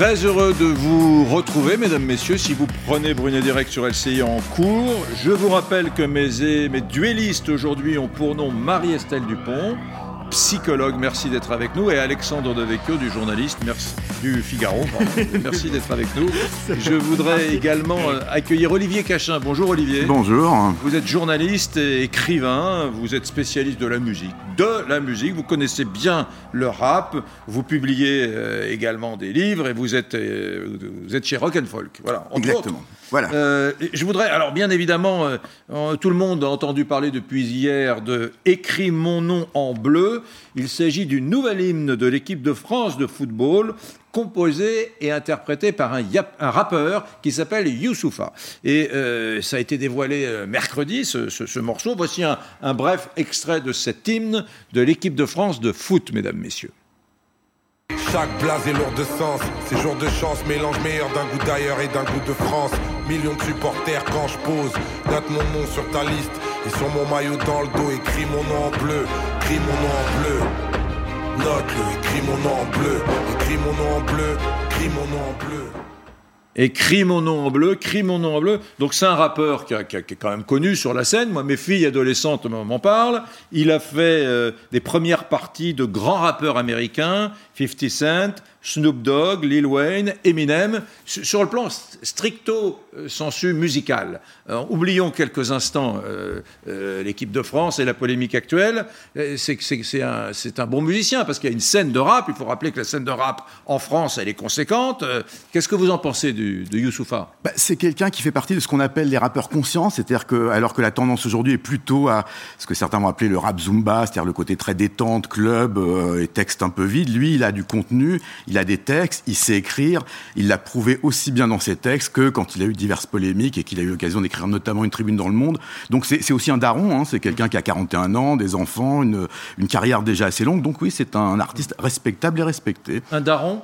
Très heureux de vous retrouver, mesdames, messieurs. Si vous prenez Brunet Direct sur LCI en cours, je vous rappelle que mes, mes duellistes aujourd'hui ont pour nom Marie-Estelle Dupont, psychologue, merci d'être avec nous, et Alexandre Devecchio, du journaliste, merci, du Figaro, merci d'être avec nous. Je voudrais également euh, accueillir Olivier Cachin. Bonjour Olivier. Bonjour. Vous êtes journaliste et écrivain, vous êtes spécialiste de la musique, de la musique, vous connaissez bien le rap, vous publiez euh, également des livres et vous êtes, euh, vous êtes chez Rock and Folk. Voilà, Exactement. Voilà. Euh, je voudrais, alors bien évidemment, euh, tout le monde a entendu parler depuis hier de Écris mon nom en bleu. Il s'agit du nouvel hymne de l'équipe de France de football composé et interprété par un, rappeur qui s'appelle Youssoufa. Et euh, ça a été dévoilé euh, mercredi, ce, ce, ce morceau. Voici un, bref extrait de cet hymne de l'équipe de France de foot, mesdames, messieurs. Chaque blase est lourd de sens, ces jours de chance, mélange meilleur d'un goût d'ailleurs et d'un goût de France. Millions de supporters quand je pose, note mon nom sur ta liste et sur mon maillot dans le dos, écris mon nom en bleu, écris mon nom en bleu. Note-le, écris mon nom en bleu, écris mon nom en bleu, écris mon nom en bleu. Écris mon nom en bleu, crie mon nom en bleu. Donc c'est un rappeur qui, a, est quand même connu sur la scène. Moi, mes filles adolescentes m'en parlent. Il a fait euh, des premières parties de grands rappeurs américains, 50 Cent, Snoop Dogg, Lil Wayne, Eminem, sur le plan stricto sensu musical. Oublions quelques instants euh, euh, l'équipe de France et la polémique actuelle. C'est un, bon musicien parce qu'il y a une scène de rap. Il faut rappeler que la scène de rap en France, elle est conséquente. Qu'est-ce que vous en pensez de Youssoufa? Bah, C'est quelqu'un qui fait partie de ce qu'on appelle les rappeurs conscients, c'est-à-dire que alors que la tendance aujourd'hui est plutôt à ce que certains vont appeler le rap zumba, c'est-à-dire le côté très détente, club euh, et texte un peu vide. Lui, il a du contenu il a des textes, il sait écrire, il l'a prouvé aussi bien dans ses textes que quand il a eu diverses polémiques et qu'il a eu l'occasion d'écrire notamment une tribune dans le monde. Donc c'est aussi un daron, hein, c'est quelqu'un qui a 41 ans, des enfants, une, une carrière déjà assez longue. Donc oui, c'est un artiste respectable et respecté. Un daron?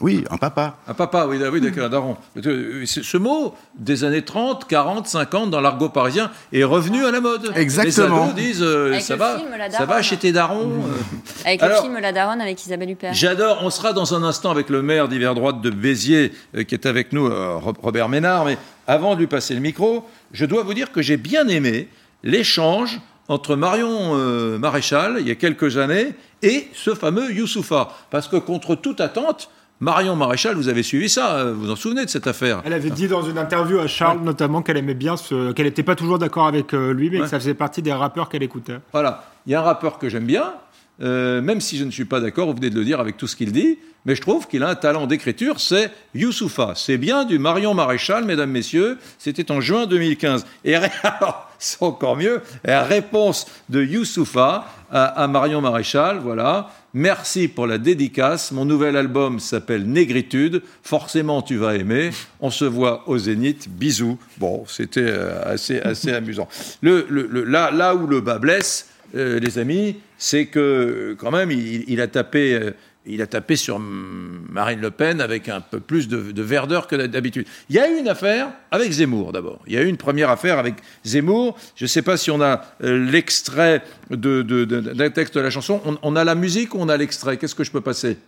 Oui, un papa. Un papa, oui, oui d'accord, un daron. Ce mot, des années 30, 40, 50, dans l'argot parisien, est revenu à la mode. Exactement. Les ados disent, euh, ça va, film, ça va chez tes darons. Mmh. Avec Alors, le film La Daronne avec Isabelle Huppert. J'adore, on sera dans un instant avec le maire d'hiver droite de Béziers, euh, qui est avec nous, euh, Robert Ménard, mais avant de lui passer le micro, je dois vous dire que j'ai bien aimé l'échange entre Marion euh, Maréchal, il y a quelques années, et ce fameux Youssoufa. Parce que contre toute attente, Marion Maréchal, vous avez suivi ça, vous vous en souvenez de cette affaire Elle avait dit dans une interview à Charles ouais. notamment qu'elle aimait bien, ce... qu'elle n'était pas toujours d'accord avec lui, mais ouais. que ça faisait partie des rappeurs qu'elle écoutait. Voilà, il y a un rappeur que j'aime bien, euh, même si je ne suis pas d'accord, vous venez de le dire avec tout ce qu'il dit, mais je trouve qu'il a un talent d'écriture, c'est Youssoufa. C'est bien du Marion Maréchal, mesdames, messieurs, c'était en juin 2015. Et alors, c'est encore mieux, la réponse de Youssoufa à, Marion Maréchal, voilà. Merci pour la dédicace. Mon nouvel album s'appelle Négritude. Forcément, tu vas aimer. On se voit au Zénith. Bisous. Bon, c'était euh, assez, assez amusant. Là, là où le bas blesse, euh, les amis, c'est que quand même, il, a tapé. Euh, il a tapé sur Marine Le Pen avec un peu plus de, de verdeur que d'habitude. Il y a eu une affaire avec Zemmour d'abord. Il y a eu une première affaire avec Zemmour. Je ne sais pas si on a euh, l'extrait d'un de, texte de la chanson. On, on, a la musique ou on a l'extrait? Qu'est-ce que je peux passer?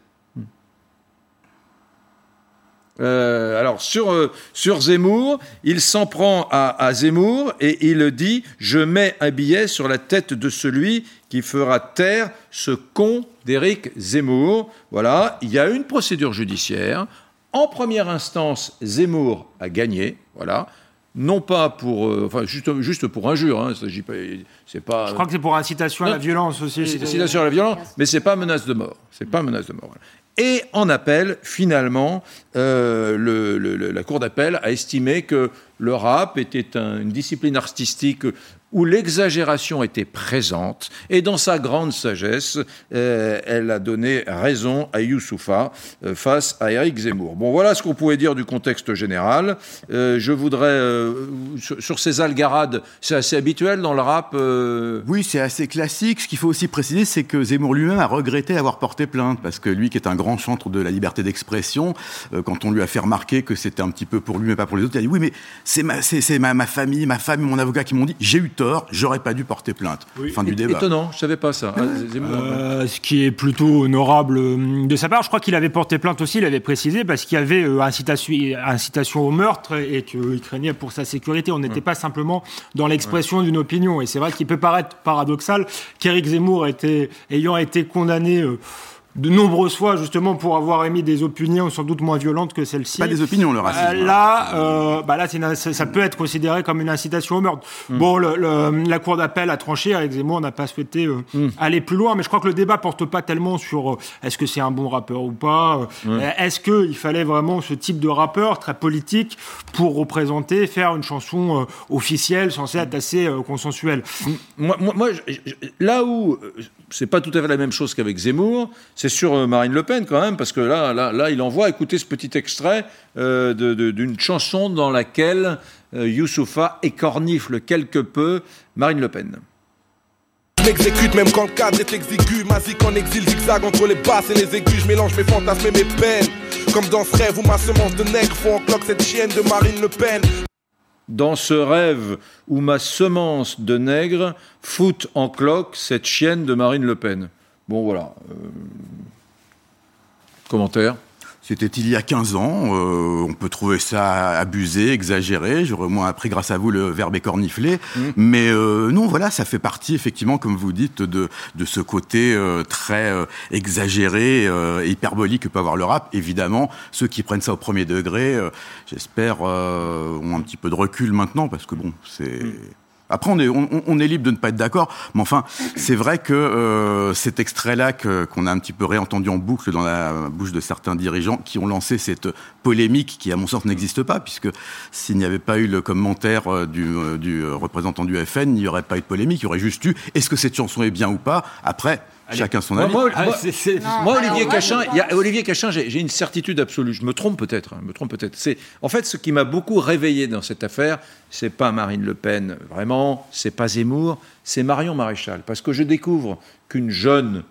Euh, alors sur, euh, sur Zemmour, il s'en prend à, à, Zemmour et il dit Je mets un billet sur la tête de celui qui fera taire ce con d'Éric Zemmour. Voilà, il y a une procédure judiciaire. En première instance, Zemmour a gagné. Voilà. Non pas pour, euh, enfin juste, juste pour injure, hein, c'est pas. Je crois que c'est pour incitation à la violence aussi. Incitation à la violence, mais c'est pas menace de mort. C'est pas menace de mort. Et en appel, finalement, euh, la Cour d'appel a estimé que le rap était un, une discipline artistique où l'exagération était présente, et dans sa grande sagesse, euh, elle a donné raison à Youssoufa euh, face à Eric Zemmour. Bon, voilà ce qu'on pouvait dire du contexte général. Je voudrais, sur, ces algarades, c'est assez habituel dans le rap Oui, c'est assez classique. Ce qu'il faut aussi préciser, c'est que Zemmour lui-même a regretté avoir porté plainte, parce que lui, qui est un grand chantre de la liberté d'expression, quand on lui a fait remarquer que c'était un petit peu pour lui, mais pas pour les autres, il a dit, oui, mais c'est ma, ma, ma famille, ma femme, mon avocat qui m'ont dit, j'ai eu tort, j'aurais pas dû porter plainte. Fin du débat. Étonnant, je savais pas ça. Ah, euh, ce qui est plutôt honorable euh, de sa part. Je crois qu'il avait porté plainte aussi, il avait précisé, parce qu'il y avait euh, incitation, incitation au meurtre et qu'il craignait pour sa sécurité. On n'était pas simplement dans l'expression d'une opinion. Et c'est vrai qu'il peut paraître paradoxal qu'Éric Zemmour était, ayant été condamné de nombreuses fois justement pour avoir émis des opinions sans doute moins violentes que celles-ci. Pas des opinions, le racisme. Euh, là, euh, bah là ça peut être considéré comme une incitation au meurtre. Mm. Bon, le, la cour d'appel a tranché. Avec Zemmour, n'a pas souhaité euh, mm. aller plus loin, mais je crois que le débat porte pas tellement sur est-ce que c'est un bon rappeur ou pas. Est-ce qu'il fallait vraiment ce type de rappeur très politique pour représenter, faire une chanson officielle censée être assez consensuelle? Moi, moi, moi là où c'est pas tout à fait la même chose qu'avec Zemmour. C'est sur euh, Marine Le Pen quand même, parce que là, là, là il envoie écouter ce petit extrait euh, d'une chanson dans laquelle euh, Youssoufa écornifle quelque peu Marine Le Pen. M'exécute même quand le cadre est exigu Magique en exil, zigzag entre les basses et les aigus Je mélange mes fantasmes et mes peines Comme dans ce rêve où ma semence de nègre Font en cloque cette chienne de Marine Le Pen dans ce rêve où ma semence de nègre fout en cloque cette chienne de Marine Le Pen. Bon, voilà. Euh, commentaire c'était il y a 15 ans. Euh, on peut trouver ça abusé, exagéré. J'aurais moins appris grâce à vous le verbe écorniflé. Mmh. Mais euh, non, voilà, ça fait partie effectivement, comme vous dites, de, de ce côté euh, très exagéré, euh, hyperbolique que peut avoir le rap. Évidemment, ceux qui prennent ça au premier degré, j'espère, ont un petit peu de recul maintenant, parce que bon, c'est... Mmh. Après, on est, libre de ne pas être d'accord, mais enfin, c'est vrai que euh, cet extrait-là qu'on a un petit peu réentendu en boucle dans la bouche de certains dirigeants qui ont lancé cette polémique qui, à mon sens, n'existe pas, puisque s'il n'y avait pas eu le commentaire euh, du, euh, du représentant du FN, il n'y aurait pas eu de polémique, il y aurait juste eu est-ce que cette chanson est bien ou pas? Après, Chacun son avis. Moi, Olivier, Cachin, y a, Olivier Cachin, j'ai une certitude absolue. Je me trompe peut-être. Hein, me trompe peut-être. C'est en fait ce qui m'a beaucoup réveillé dans cette affaire. C'est pas Marine Le Pen, vraiment. C'est pas Zemmour. C'est Marion Maréchal, parce que je découvre qu'une jeune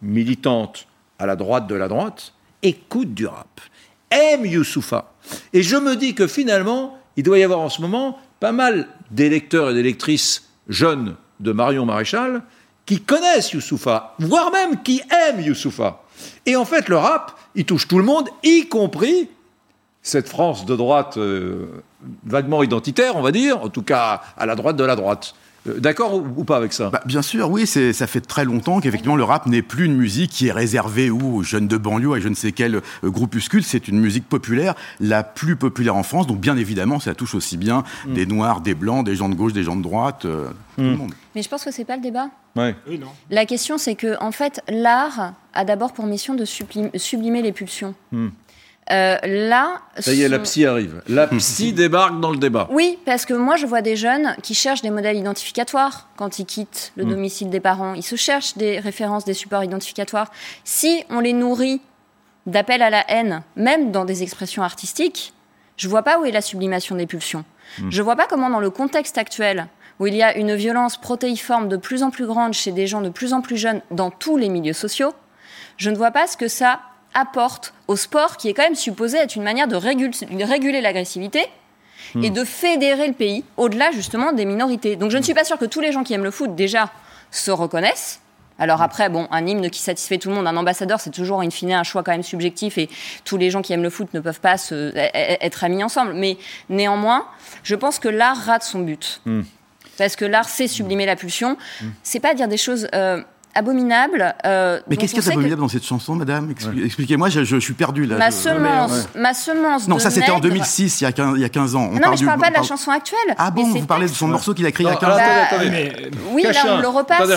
militante à la droite de la droite écoute du rap, aime Youssoufa, et je me dis que finalement, il doit y avoir en ce moment pas mal d'électeurs et d'électrices jeunes de Marion Maréchal qui connaissent Youssoufa, voire même qui aiment Youssoufa. Et en fait, le rap, il touche tout le monde, y compris cette France de droite euh, vaguement identitaire, on va dire, en tout cas à la droite de la droite. Euh, d'accord ou, pas avec ça? Bah, Bien sûr, oui, ça fait très longtemps qu'effectivement le rap n'est plus une musique qui est réservée aux jeunes de banlieue, à je ne sais quel euh, groupuscule, c'est une musique populaire, la plus populaire en France, donc bien évidemment ça touche aussi bien mm. des noirs, des blancs, des gens de gauche, des gens de droite, tout le mm. monde. Mais je pense que c'est pas le débat. Ouais. Oui, non. La question c'est que en fait l'art a d'abord pour mission de sublimer les pulsions. Mm. Euh, là, ça y est, la psy arrive. La psy débarque dans le débat. Oui, parce que moi, je vois des jeunes qui cherchent des modèles identificatoires quand ils quittent le hmm. domicile des parents. Ils se cherchent des références, des supports identificatoires. Si on les nourrit d'appels à la haine, même dans des expressions artistiques, je vois pas où est la sublimation des pulsions. Je hmm. Je vois pas comment, dans le contexte actuel, où il y a une violence protéiforme de plus en plus grande chez des gens de plus en plus jeunes dans tous les milieux sociaux, je ne vois pas ce que ça apporte au sport, qui est quand même supposé être une manière de réguler l'agressivité et hmm. de fédérer le pays au-delà justement des minorités. Donc je ne suis pas sûre que tous les gens qui aiment le foot déjà se reconnaissent. Alors hmm. après, bon, un hymne qui satisfait tout le monde, un ambassadeur, c'est toujours in fine un choix quand même subjectif et tous les gens qui aiment le foot ne peuvent pas se, e, e, être amis ensemble. Mais néanmoins, je pense que l'art rate son but. Hmm. Parce que l'art, c'est sublimer la pulsion. C'est pas dire des choses euh, abominable. Euh, mais qu'est-ce qu'il y a d'abominable dans cette chanson, madame? Expliquez-moi, je, suis perdu là. Ma semence, ma semence. Non, ça c'était en 2006, il y, a 15, il y a 15 ans. On non, mais je parle pas de la chanson actuelle. Ah bon, vous parlez de son morceau qu'il a écrit il y a 15 ans. Bah, oui, là on le repasse.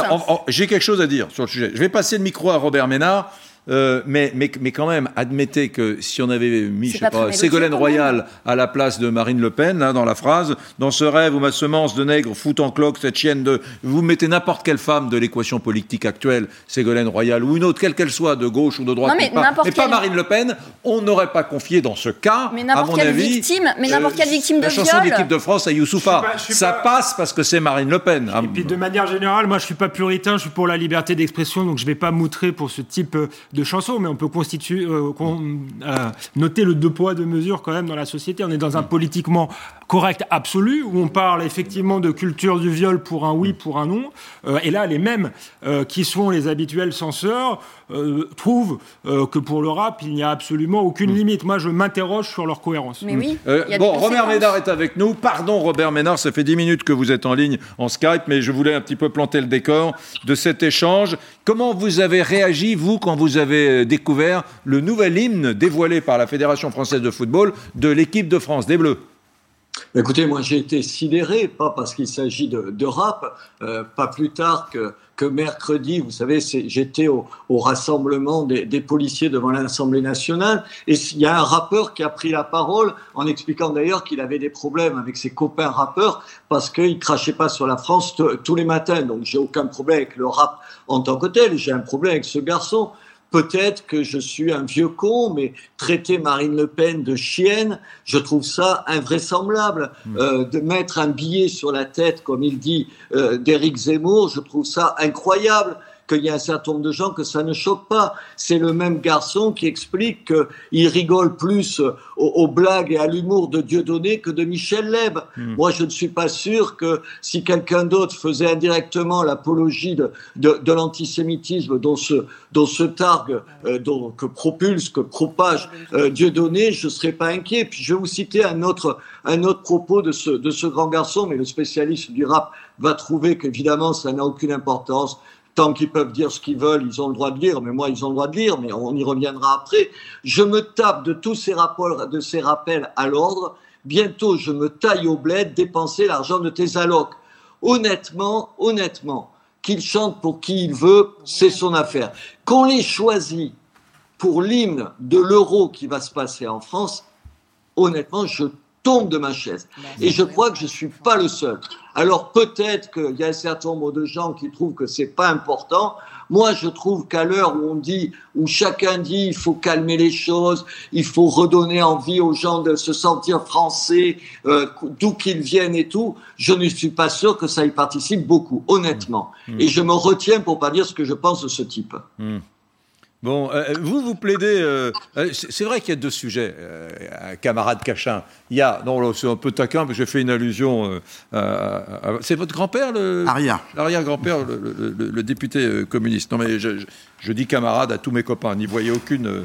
J'ai quelque chose à dire sur le sujet. Je vais passer le micro à Robert Ménard. Euh, mais, mais, mais, quand même, admettez que si on avait mis, je sais pas, Ségolène Royal à la place de Marine Le Pen, hein, dans la phrase, dans ce rêve où ma semence de nègre fout en cloque cette chienne de. Vous mettez n'importe quelle femme de l'équation politique actuelle, Ségolène Royal ou une autre, quelle qu'elle soit, de gauche ou de droite, mais, pas, pas, Marine Le Pen, on n'aurait pas confié dans ce cas, mais à mon avis, victime, mais n'importe quelle victime de la chanson de l'équipe de France à Youssoufa. Ça passe parce que c'est Marine Le Pen. Et puis de manière générale, moi je suis pas puritain, je suis pour la liberté d'expression, donc je vais pas moutrer pour ce type de chanson, mais on peut constitue, euh, euh, noter le deux poids, deux mesures quand même dans la société. On est dans un politiquement correct absolu, où on parle effectivement de culture du viol pour un oui, pour un non. Euh, et là, les mêmes euh, qui sont les habituels censeurs euh, trouvent que pour le rap, il n'y a absolument aucune mm. limite. Moi, je m'interroge sur leur cohérence. Mais oui. bon, Robert Ménard est avec nous. Pardon, Robert Ménard, ça fait 10 minutes que vous êtes en ligne en Skype, mais je voulais un petit peu planter le décor de cet échange. Comment vous avez réagi, vous, quand vous avez découvert le nouvel hymne dévoilé par la Fédération française de football de l'équipe de France, des Bleus? Écoutez, moi j'ai été sidéré, pas parce qu'il s'agit de, rap, euh, pas plus tard que, mercredi, vous savez, j'étais au, rassemblement des, policiers devant l'Assemblée nationale, et il y a un rappeur qui a pris la parole en expliquant d'ailleurs qu'il avait des problèmes avec ses copains rappeurs parce qu'il crachait pas sur la France tous les matins. Donc j'ai aucun problème avec le rap en tant que tel, j'ai un problème avec ce garçon. Peut-être que je suis un vieux con, mais traiter Marine Le Pen de chienne, je trouve ça invraisemblable. Hmm. Euh, de mettre un billet sur la tête, comme il dit, euh, d'Éric Zemmour, je trouve ça incroyable qu'il y a un certain nombre de gens que ça ne choque pas. C'est le même garçon qui explique qu'il rigole plus aux, blagues et à l'humour de Dieudonné que de Michel Leb. Hmm. Moi, je ne suis pas sûr que si quelqu'un d'autre faisait indirectement l'apologie de, de, l'antisémitisme dont se, dont se targue, euh, dont, que propulse, que propage euh, Dieudonné, je ne serais pas inquiet. Puis je vais vous citer un autre, un autre propos de ce, de ce grand garçon, mais le spécialiste du rap va trouver qu'évidemment, ça n'a aucune importance tant qu'ils peuvent dire ce qu'ils veulent, ils ont le droit de lire, mais moi, ils ont le droit de lire, mais on y reviendra après. Je me tape de tous ces rappels, de ces rappels à l'ordre. Bientôt, je me taille au bled, dépenser l'argent de tes allocs. Honnêtement, honnêtement, qu'il chante pour qui il veut, c'est son affaire. Qu'on les choisit pour l'hymne de l'euro qui va se passer en France, honnêtement, je tombe de ma chaise. Et je crois que je suis pas le seul. Alors peut-être qu'il y a un certain nombre de gens qui trouvent que c'est pas important. Moi, je trouve qu'à l'heure où on dit, où chacun dit, il faut calmer les choses, il faut redonner envie aux gens de se sentir français, euh, d'où qu'ils viennent et tout, je ne suis pas sûr que ça y participe beaucoup, honnêtement. Mmh. Et je me retiens pour pas dire ce que je pense de ce type. Mmh. Bon, euh, vous, vous plaidez. Euh, euh, c'est vrai qu'il y a deux sujets, camarade Cachin. Il y a. Non, c'est un peu taquin, mais j'ai fait une allusion. c'est votre grand-père, le. Arrière. L'arrière-grand-père, le, député communiste. Non, mais je, dis camarade à tous mes copains. N'y voyez aucune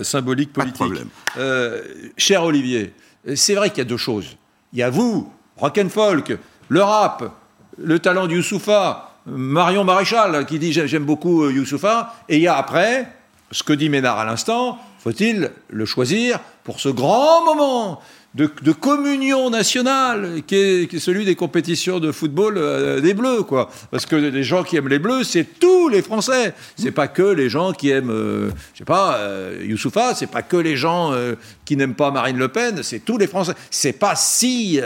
symbolique politique. Pas de problème. cher Olivier, c'est vrai qu'il y a deux choses. Il y a vous, rock'n'folk, le rap, le talent du Youssoufa Marion Maréchal qui dit j'aime beaucoup euh, Youssoufa, et il y a après, ce que dit Ménard à l'instant, faut-il le choisir pour ce grand moment de, communion nationale qui est, celui des compétitions de football euh, des Bleus, quoi. Parce que les gens qui aiment les Bleus, c'est tous les Français. C'est pas que les gens qui aiment, euh, je sais pas, Youssoufa, c'est pas que les gens qui n'aiment pas Marine Le Pen, c'est tous les Français. C'est pas si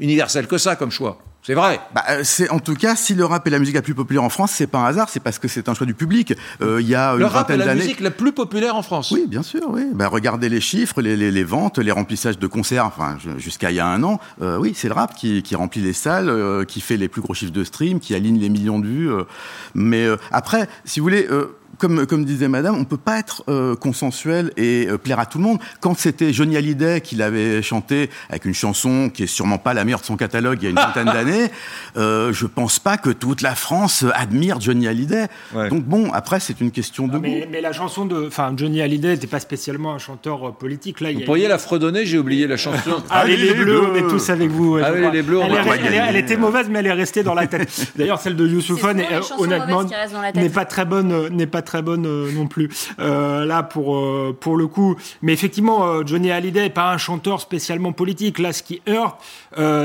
universel que ça comme choix. C'est vrai. Bah, euh, c'est en tout cas si le rap est la musique la plus populaire en France, c'est pas un hasard, c'est parce que c'est un choix du public. Euh, il y a le rap est la musique la plus populaire en France. Oui, bien sûr. Oui. Bah, regardez les chiffres, les, les, les, ventes, les remplissages de concerts. Enfin, jusqu'à il y a un an, euh, oui, c'est le rap qui, qui remplit les salles, qui fait les plus gros chiffres de stream, qui aligne les millions de vues. mais après, si vous voulez comme, comme disait Madame, on peut pas être euh, consensuel et euh, plaire à tout le monde. Quand c'était Johnny Hallyday qui l'avait chanté avec une chanson qui est sûrement pas la meilleure de son catalogue il y a une vingtaine d'années, euh, je pense pas que toute la France admire Johnny Hallyday. Donc bon, après c'est une question de mais, mais, la chanson de, enfin Johnny Hallyday n'était pas spécialement un chanteur euh, politique. Là, vous pourriez la fredonner, j'ai oublié la chanson. Allez les, bleus, on est tous avec vous. Allez les bleus, elle, elle, elle, était mauvaise, mais elle est restée dans la tête. D'ailleurs, celle de Youssoufone, honnêtement, n'est pas très bonne, n'est pas très bonne euh, non plus euh, là pour euh, pour le coup. Mais effectivement, Johnny Hallyday n'est pas un chanteur spécialement politique. Là, ce qui heurte,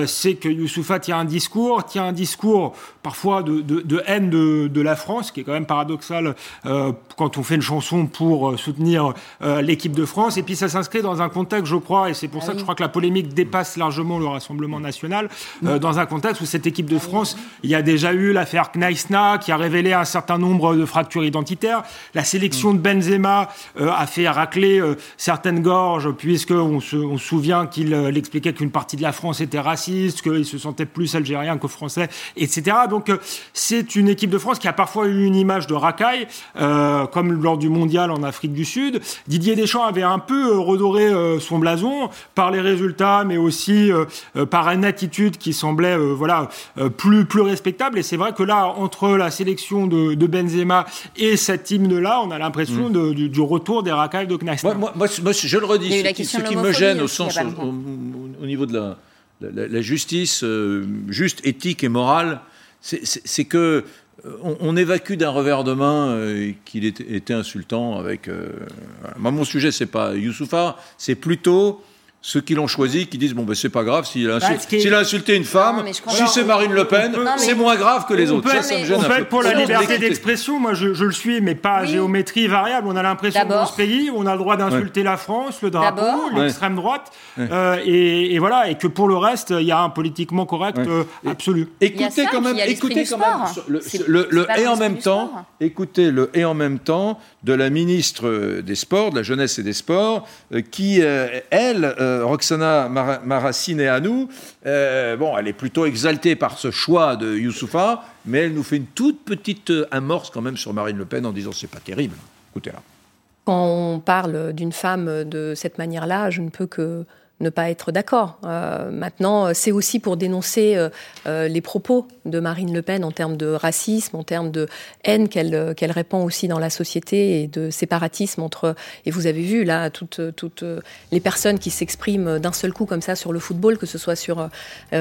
c'est que Youssoufa tient un discours, tient un discours parfois de, de, de haine de, de, la France, qui est quand même paradoxal quand on fait une chanson pour soutenir l'équipe de France. Et puis ça s'inscrit dans un contexte, je crois, et c'est pour ah ça que je crois que la polémique dépasse largement le Rassemblement national, dans un contexte où cette équipe de France, il y a déjà eu l'affaire Kneissna qui a révélé un certain nombre de fractures identitaires La sélection de Benzema a fait racler certaines gorges, puisqu'on se, on se souvient qu'il expliquait qu'une partie de la France était raciste, qu'il se sentait plus algérien que français, etc. Donc c'est une équipe de France qui a parfois eu une image de racaille, comme lors du mondial en Afrique du Sud. Didier Deschamps avait un peu redoré son blason par les résultats, mais aussi par une attitude qui semblait voilà plus plus respectable. Et c'est vrai que là, entre la sélection de, Benzema et cet hymne-là, on a l'impression mm. du, retour des racailles de Knaster. Moi, moi, je le redis, ce qui, me gêne au sens au, niveau de la, justice euh, juste, éthique et morale, c'est que euh, on, évacue d'un revers de main euh, qu'il était, insultant avec. moi, mon sujet, c'est pas Youssoufa, c'est plutôt ceux qui l'ont choisi qui disent bon ben c'est pas grave s'il a, a, insulté une femme, si c'est Marine Le Pen, c'est moins grave que les autres. ça, ça me gêne en fait, pour la liberté d'expression, moi je, je, le suis, mais pas à géométrie variable. On a l'impression dans ce pays, on a le droit d'insulter la France, le drapeau, l'extrême droite, euh, et, et, voilà, et que pour le reste, il y a un politiquement correct euh, absolu. Écoutez quand même, écoutez quand même le, le et en même temps, écoutez le et en même temps de la ministre des Sports, de la jeunesse et des Sports, euh, qui elle euh, Roxana Marassine et à nous, euh, bon, elle est plutôt exaltée par ce choix de Youssoufa, mais elle nous fait une toute petite euh, amorce quand même sur Marine Le Pen en disant c'est pas terrible. Écoutez-la. Quand on parle d'une femme de cette manière-là, je ne peux que ne pas être d'accord. Euh, maintenant, c'est aussi pour dénoncer euh, euh, les propos de Marine Le Pen en termes de racisme, en termes de haine qu'elle qu'elle répand aussi dans la société et de séparatisme entre. Et vous avez vu là toutes toutes les personnes qui s'expriment d'un seul coup comme ça sur le football, que ce soit sur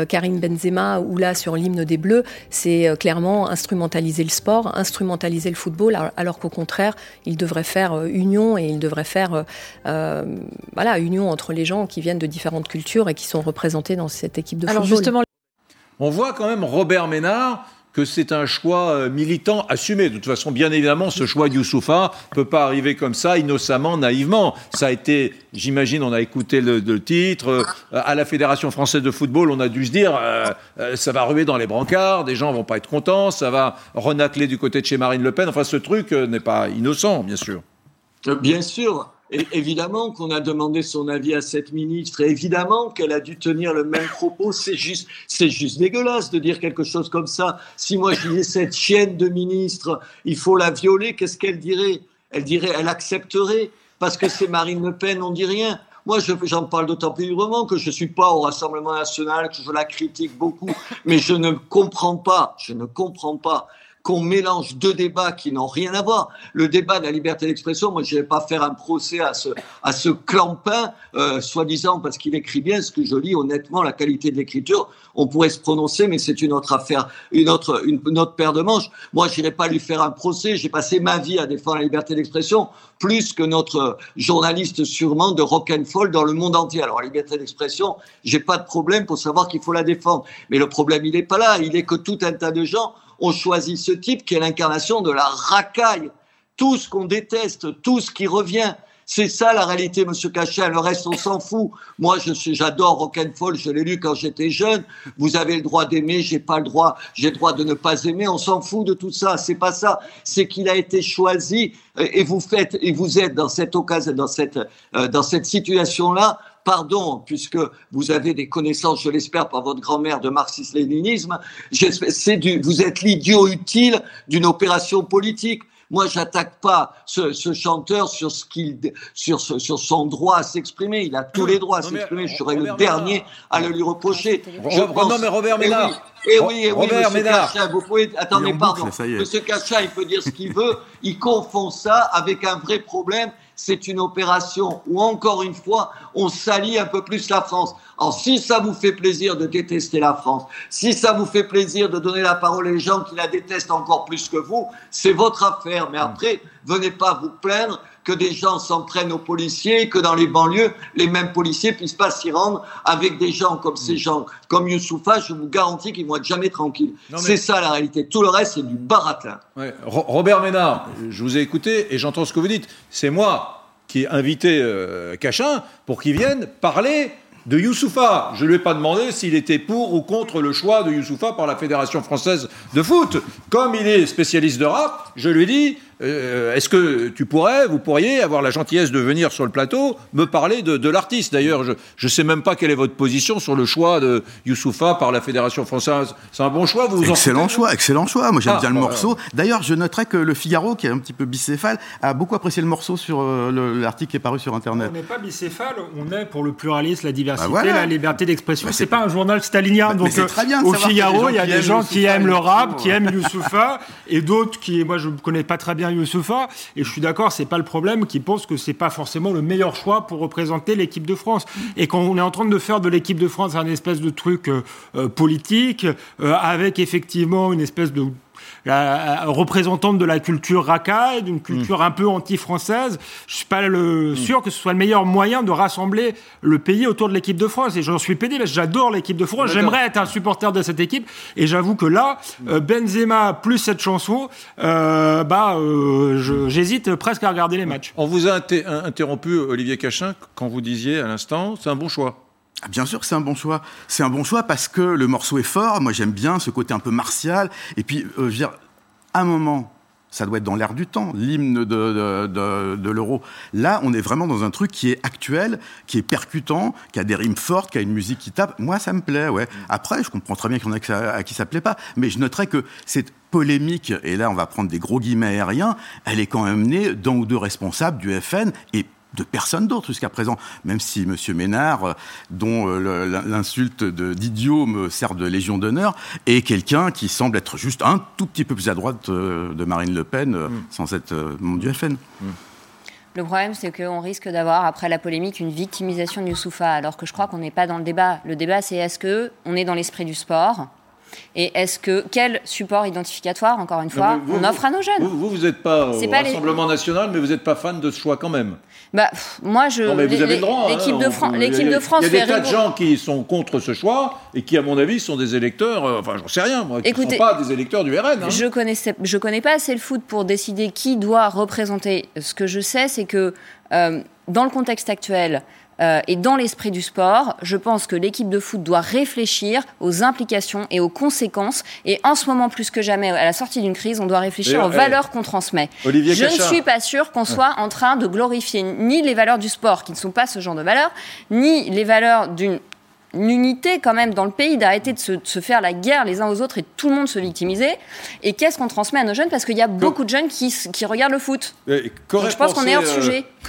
Karim Benzema ou là sur l'hymne des Bleus, c'est clairement instrumentaliser le sport, instrumentaliser le football, alors qu'au contraire, il devrait faire union et il devrait faire voilà union entre les gens qui viennent de différentes cultures et qui sont représentés dans cette équipe de Alors Justement... On voit quand même Robert Ménard que c'est un choix euh, militant assumé. De toute façon, bien évidemment, ce choix de Youssoufa ne peut pas arriver comme ça, innocemment, naïvement. Ça a été, j'imagine, on a écouté le, titre. Euh, à la Fédération française de football, on a dû se dire, euh, ça va ruer dans les brancards, des gens vont pas être contents, ça va renacler du côté de chez Marine Le Pen. Enfin, ce truc n'est pas innocent, bien sûr. Bien sûr évidemment qu'on a demandé son avis à cette ministre, et évidemment qu'elle a dû tenir le même propos. C'est juste, c'est juste dégueulasse de dire quelque chose comme ça. Si moi je disais cette chienne de ministre, il faut la violer, qu'est-ce qu'elle dirait? Elle dirait, elle accepterait, parce que c'est Marine Le Pen, on dit rien. Moi, j'en parle d'autant plus librement que je ne suis pas au Rassemblement national, que je la critique beaucoup, mais je ne comprends pas, je ne comprends pas qu'on mélange deux débats qui n'ont rien à voir. Le débat de la liberté d'expression, moi, je ne vais pas faire un procès à ce, à ce clampin, euh, soi-disant parce qu'il écrit bien ce que je lis. Honnêtement, la qualité de l'écriture, on pourrait se prononcer, mais c'est une autre affaire, une autre, une, autre paire de manches. Moi, je n'irai pas lui faire un procès. J'ai passé ma vie à défendre la liberté d'expression, plus que notre journaliste sûrement de rock'n'fall dans le monde entier. Alors, la liberté d'expression, j'ai pas de problème pour savoir qu'il faut la défendre. Mais le problème, il n'est pas là. Il est que tout un tas de gens on choisit ce type qui est l'incarnation de la racaille. Tout ce qu'on déteste, tout ce qui revient. C'est ça la réalité, Monsieur Cachin. Le reste, on s'en fout. Moi, je suis, j'adore Rock'n'Fall. Je l'ai lu quand j'étais jeune. Vous avez le droit d'aimer. J'ai pas le droit. J'ai le droit de ne pas aimer. On s'en fout de tout ça. C'est pas ça. C'est qu'il a été choisi. Et vous faites, et vous êtes dans cette occasion, dans cette, euh, dans cette situation-là pardon, puisque vous avez des connaissances, je l'espère, par votre grand-mère de marxisme-léninisme, vous êtes l'idiot utile d'une opération politique. Moi, j'attaque pas ce, chanteur sur ce qu'il, sur, sur son droit à s'exprimer. Il a tous les droits à s'exprimer. Je serais le dernier à le lui reprocher. non, mais Robert Ménard. Et oui, et oui, Robert Ménard. vous pouvez, attendez, pardon. Monsieur Cachin, il peut dire ce qu'il veut. Il confond ça avec un vrai problème c'est une opération où, encore une fois, on salit un peu plus la France. Alors, si ça vous fait plaisir de détester la France, si ça vous fait plaisir de donner la parole aux gens qui la détestent encore plus que vous, c'est votre affaire. Mais après, venez pas vous plaindre que des gens s'en prennent aux policiers, que dans les banlieues, les mêmes policiers puissent pas s'y rendre avec des gens comme ces gens, comme Youssoufa, je vous garantis qu'ils vont être jamais tranquilles. C'est ça la réalité. Tout le reste, c'est du baratin. Robert Ménard, je vous ai écouté et j'entends ce que vous dites. C'est moi qui ai invité euh, Cachin pour qu'il vienne parler de Youssoufa. Je ne lui ai pas demandé s'il était pour ou contre le choix de Youssoufa par la Fédération française de foot. Comme il est spécialiste de rap, je lui ai dit euh, est-ce que tu pourrais, vous pourriez avoir la gentillesse de venir sur le plateau me parler de, l'artiste? D'ailleurs, je ne sais même pas quelle est votre position sur le choix de Youssoufa par la Fédération française. C'est un bon choix, vous vous Excellent choix, excellent choix. Moi, j'aime ah, bien le morceau. D'ailleurs, je noterais que le Figaro, qui est un petit peu bicéphale, a beaucoup apprécié le morceau sur euh, l'article qui est paru sur Internet. On n'est pas bicéphale, on est pour le pluralisme, la diversité, bah la liberté d'expression. Bah, c'est pas un journal stalinien. Bah, donc, très bien au Figaro, il y a des gens qui aiment le rap, qui aiment Youssoufa, et d'autres qui, moi, je ne connais pas très bien Et je suis d'accord, c'est pas le problème, qui pensent que c'est pas forcément le meilleur choix pour représenter l'équipe de France. Et quand on est en train de faire de l'équipe de France un espèce de truc euh, euh, politique, euh, avec effectivement une espèce de la représentante de la culture racaille, d'une culture mm. un peu anti-française. Je suis pas le, mm. sûr que ce soit le meilleur moyen de rassembler le pays autour de l'équipe de France. Et j'en suis pédé parce que j'adore l'équipe de France. J'aimerais être un supporter de cette équipe. Et j'avoue que là, mm. euh, Benzema plus cette chanson, euh, bah, euh, j'hésite presque à regarder les matchs. On vous a interrompu, Olivier Cachin, quand vous disiez à l'instant, c'est un bon choix. Ah, bien sûr c'est un bon choix. C'est un bon choix parce que le morceau est fort. Moi, j'aime bien ce côté un peu martial. Et puis, euh, je veux dire, à un moment, ça doit être dans l'air du temps, l'hymne de, l'euro. Là, on est vraiment dans un truc qui est actuel, qui est percutant, qui a des rimes fortes, qui a une musique qui tape. Moi, ça me plaît, ouais. Après, je comprends très bien qu'il y en a à qui ça plaît pas. Mais je noterais que cette polémique, et là, on va prendre des gros guillemets aériens, elle est quand même née d'un ou deux responsables du FN et de personne d'autre jusqu'à présent, même si M. Ménard, euh, dont euh, l'insulte d'idiot me sert de légion d'honneur, est quelqu'un qui semble être juste un tout petit peu plus à droite euh, de Marine Le Pen, mm. sans être membre du FN. Mm. Le problème, c'est qu'on risque d'avoir, après la polémique, une victimisation de Youssoufa, alors que je crois qu'on n'est pas dans le débat. Le débat, c'est est-ce qu'on est dans l'esprit du sport et est-ce que quel support identificatoire, encore une fois, on offre à nos jeunes? Vous, vous n'êtes pas au Rassemblement national, mais vous n'êtes pas fan de ce choix quand même. Bah, moi, je. Non, mais vous avez le droit. L'équipe de, France. L'équipe de France. Il y a des tas de gens qui sont contre ce choix et qui, à mon avis, sont des électeurs. Euh, enfin, j'en sais rien, moi. Qui ne sont pas des électeurs du RN. Hein. Je connaissais, je connais pas assez le foot pour décider qui doit représenter. Ce que je sais, c'est que euh, dans le contexte actuel, euh, et dans l'esprit du sport, je pense que l'équipe de foot doit réfléchir aux implications et aux conséquences. Et en ce moment, plus que jamais, à la sortie d'une crise, on doit réfléchir aux valeurs qu'on transmet. je ne suis pas sûr qu'on soit en train de glorifier ni les valeurs du sport, qui ne sont pas ce genre de valeurs, ni les valeurs d'une une unité quand même dans le pays, d'arrêter de se, faire la guerre les uns aux autres et tout le monde se victimiser. Et qu'est-ce qu'on transmet à nos jeunes? Parce qu'il y a beaucoup de jeunes qui, qui regardent le foot. je pense qu'on est hors euh, sujet.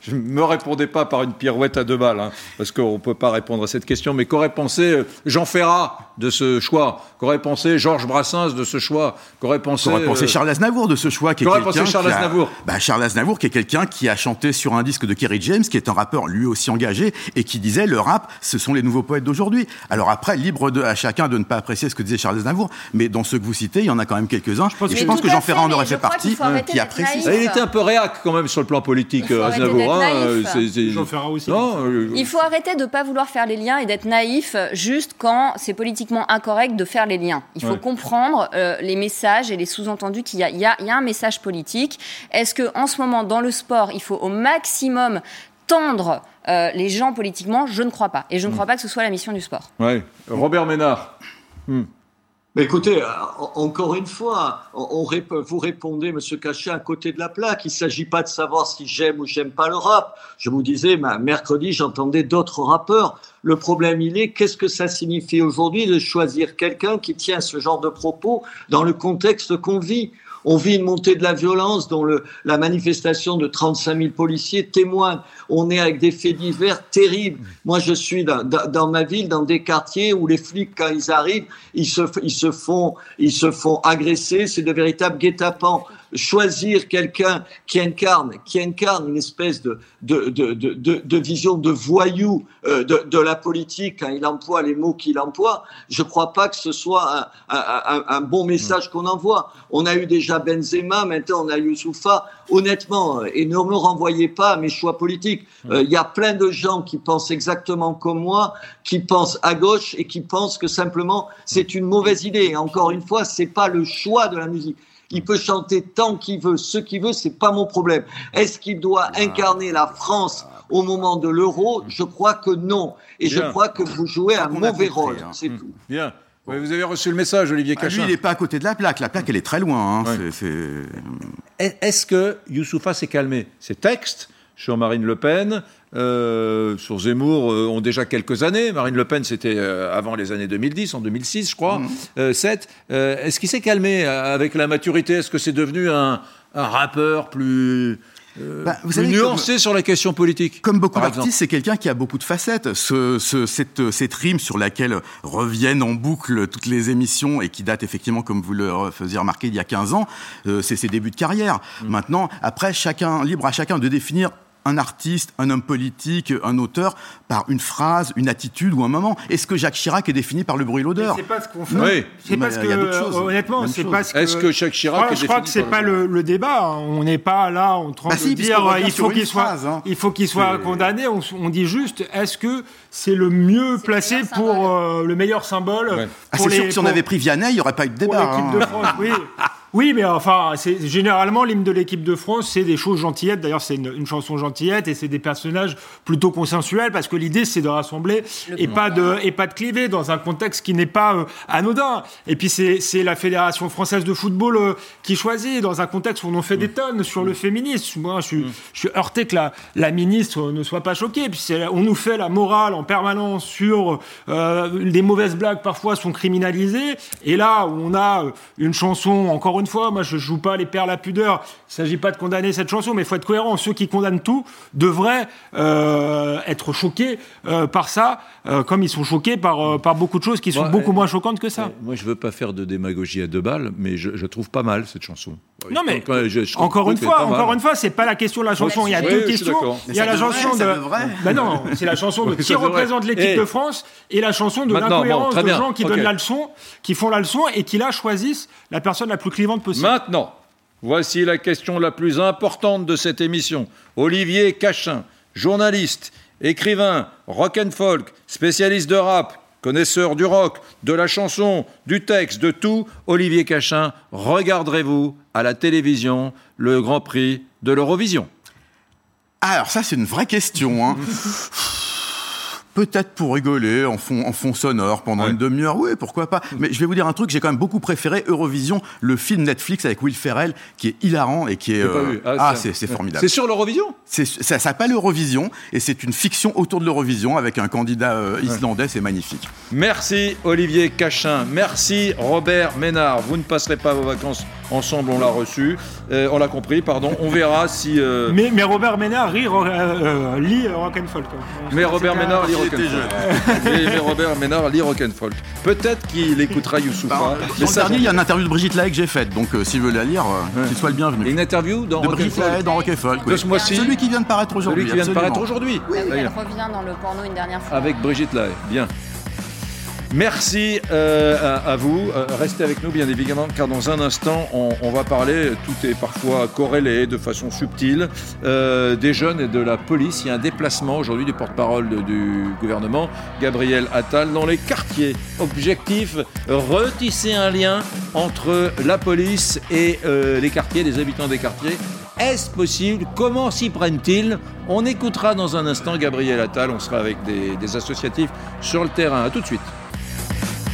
je ne me répondais pas par une pirouette à deux balles, hein, parce qu'on ne peut pas répondre à cette question, mais qu'aurait pensé euh, Jean Ferrat de ce choix? Qu'aurait pensé Georges Brassens de ce choix? Qu'aurait pensé, pensé euh, Charles Aznavour de ce choix qui Qu'aurait pensé Charles Aznavour? Bah, Charles Aznavour qui est quelqu'un qui a chanté sur un disque de Kerry James, qui est un rappeur lui aussi engagé, et qui disait le rap, ce sont les nouveaux poètes d'aujourd'hui. Alors après, libre de, à chacun de ne pas apprécier ce que disait Charles Aznavour, mais dans ceux que vous citez, il y en a quand même quelques-uns. Je pense, je pense que Jean Ferrat en aurait fait partie, qui apprécie. Il était un peu réac quand même sur le plan politique, Aznavour. Hein, Jean Ferrat aussi. Euh, il faut arrêter de ne pas vouloir faire les liens et d'être naïf juste quand c'est politiquement incorrect de faire les liens. Il faut comprendre euh, les messages et les sous-entendus qu'il y a. Il y a, il y a un message politique. Est-ce que en ce moment, dans le sport, il faut au maximum tendre euh, les gens politiquement, je ne crois pas. Et je ne crois hmm. pas que ce soit la mission du sport. Ouais. Robert Ménard. Hmm. Mais écoutez, euh, encore une fois, on, vous répondez, Monsieur Cachet, à côté de la plaque. Il ne s'agit pas de savoir si j'aime ou j'aime pas le rap. Je vous disais, mercredi, j'entendais d'autres rappeurs. Le problème, il est, qu'est-ce que ça signifie aujourd'hui de choisir quelqu'un qui tient ce genre de propos dans le contexte qu'on vit? On vit une montée de la violence dont le, la manifestation de 35 000 policiers témoigne. On est avec des faits divers terribles. Moi, je suis dans, dans, ma ville, dans des quartiers où les flics, quand ils arrivent, ils se, ils se, font, ils se font agresser. C'est de véritables guet-apens choisir quelqu'un qui incarne, qui incarne une espèce de, de, de, de, de vision de voyou euh, de, la politique quand il emploie les mots qu'il emploie, je ne crois pas que ce soit un, un, un bon message qu'on envoie. On a eu déjà Benzema, maintenant on a Youssoufa. Honnêtement, et ne me renvoyez pas à mes choix politiques. Euh, il y a plein de gens qui pensent exactement comme moi, qui pensent à gauche et qui pensent que simplement c'est une mauvaise idée. Et encore une fois, c'est pas le choix de la musique. Il peut chanter tant qu'il veut, ce qu'il veut, c'est pas mon problème. Est-ce qu'il doit ah. incarner la France au moment de l'euro? Je crois que non. Et je crois que vous jouez un mauvais rôle. Hein. C'est tout. Bien. Oui, vous avez reçu le message, Olivier Ah, lui, Cachin. il n'est pas à côté de la plaque. La plaque, elle est très loin. hein. Ouais. Est- Est-ce que Youssoufa s'est calmé? Ces textes sur Marine Le Pen, euh, sur Zemmour, euh, ont déjà quelques années. Marine Le Pen, c'était euh, avant les années 2010, en 2006, je crois, 7. Euh, Est-ce qu'il s'est calmé avec la maturité? Est-ce que c'est devenu un, un rappeur plus, euh, Bah, vous savez, nuancé sur la question politique Comme beaucoup d'artistes, c'est quelqu'un qui a beaucoup de facettes. Ce, ce- cette, cette rime sur laquelle reviennent en boucle toutes les émissions et qui date effectivement, comme vous le faisiez remarquer, il y a 15 ans, euh, c'est ses débuts de carrière. Mm. Maintenant, après, chacun, libre à chacun de définir un artiste, un homme politique, un auteur, par une phrase, une attitude ou un moment. Est-ce que Jacques Chirac est défini par le bruit et l'odeur C'est pas ce qu'on fait. Oui. C'est pas ce il y a que, d'autres choses. honnêtement, c'est pas ce que. Est-ce que Jacques Chirac Moi, est je crois que c'est pas le- débat. hein. On n'est pas là en train Bah de si, dire puisqu'on revient il faut une qu'il soit, phrase, hein. il faut qu'il soit condamné. On, on dit juste est-ce que c'est le mieux placé pour euh, le meilleur symbole Ouais. Ah, c'est sûr que si on avait pris Vianney, il n'y aurait pas eu de pour débat. l'équipe hein. de France, oui. Oui, mais enfin, c'est généralement l'hymne de l'équipe de France, c'est des choses gentillettes. D'ailleurs, c'est une, une chanson gentillette et c'est des personnages plutôt consensuels parce que l'idée c'est de rassembler et pas de et pas de cliver dans un contexte qui n'est pas euh, anodin. Et puis c'est la fédération française de football euh, qui choisit dans un contexte où on en fait des tonnes sur le féminisme. Moi, je suis, je suis heurté que la, la ministre ne soit pas choquée. Puis on nous fait la morale en permanence sur euh, les mauvaises blagues parfois sont criminalisées. Et là on a euh, une chanson, encore une fois, moi je joue pas les pères la pudeur. Il s'agit pas de condamner cette chanson, mais il faut être cohérent. Ceux qui condamnent tout devraient euh, être choqués euh, par ça, euh, comme ils sont choqués par, euh, par beaucoup de choses qui sont Ouais, beaucoup euh, moins choquantes que ça. Euh, Moi, je veux pas faire de démagogie à deux balles, mais je, je trouve pas mal cette chanson. Non mais Donc, ouais, je- je trouve encore une fois, encore une fois, c'est pas la question de la chanson. Il y a Oui, deux questions. Il y a la chanson de. Bah non, c'est la chanson de qui représente l'équipe Eh. de France et la chanson de bon, l'incohérence très de gens qui donnent la leçon, qui font la leçon et qui là choisissent la personne la plus clivante possible. Maintenant, voici la question la plus importante de cette émission. Olivier Cachin, journaliste, écrivain, rock and folk, spécialiste de rap, connaisseur du rock, de la chanson, du texte, de tout. Olivier Cachin, regarderez-vous à la télévision le Grand Prix de l'Eurovision? Ah, alors ça, c'est une vraie question. Hein. Peut-être pour rigoler en fond, en fond sonore pendant Ouais. une demi-heure, oui, pourquoi pas. Mais je vais vous dire un truc, j'ai quand même beaucoup préféré Eurovision, le film Netflix avec Will Ferrell, qui est hilarant et qui est... Euh, vu. Ah, c'est c'est formidable. C'est sur l'Eurovision? C'est- Ça s'appelle Eurovision et c'est une fiction autour de l'Eurovision avec un candidat euh, islandais, c'est magnifique. Merci Olivier Cachin, merci Robert Ménard. Vous ne passerez pas vos vacances ensemble, on l'a reçu, Euh, on l'a compris, pardon. On verra si. euh, Mais, mais Robert Ménard rit, euh, euh, lit euh, rock and folk. quoi. Mais Robert Ménard lit il était Rock'n'Folk. mais, mais Robert Ménard lit Rock'n'Folk. Peut-être qu'il écoutera Youssoufa. Bah, mais ça, dernier, il y a une interview de Brigitte Lahaye que j'ai faite, donc euh, s'il veut la lire, euh, Ouais. qu'il soit le bienvenu. une interview dans De Brigitte Lahaye Rock'n'Folk. dans Rock and Folk. De oui. ce mois-ci. Celui qui vient de paraître aujourd'hui. Celui qui vient de paraître aujourd'hui. Elle D'ailleurs. revient dans le porno une dernière fois. Avec Brigitte Lahaye. Bien. Merci euh, à, vous. Euh, restez avec nous, bien évidemment, car dans un instant, on, va parler, tout est parfois corrélé de façon subtile, euh, des jeunes et de la police. Il y a un déplacement aujourd'hui du porte-parole du gouvernement, Gabriel Attal, dans les quartiers. Objectif, retisser un lien entre la police et les quartiers, les habitants des quartiers. Est-ce possible? Comment s'y prennent-ils? On écoutera dans un instant Gabriel Attal. On sera avec des, des associatifs sur le terrain. A tout de suite.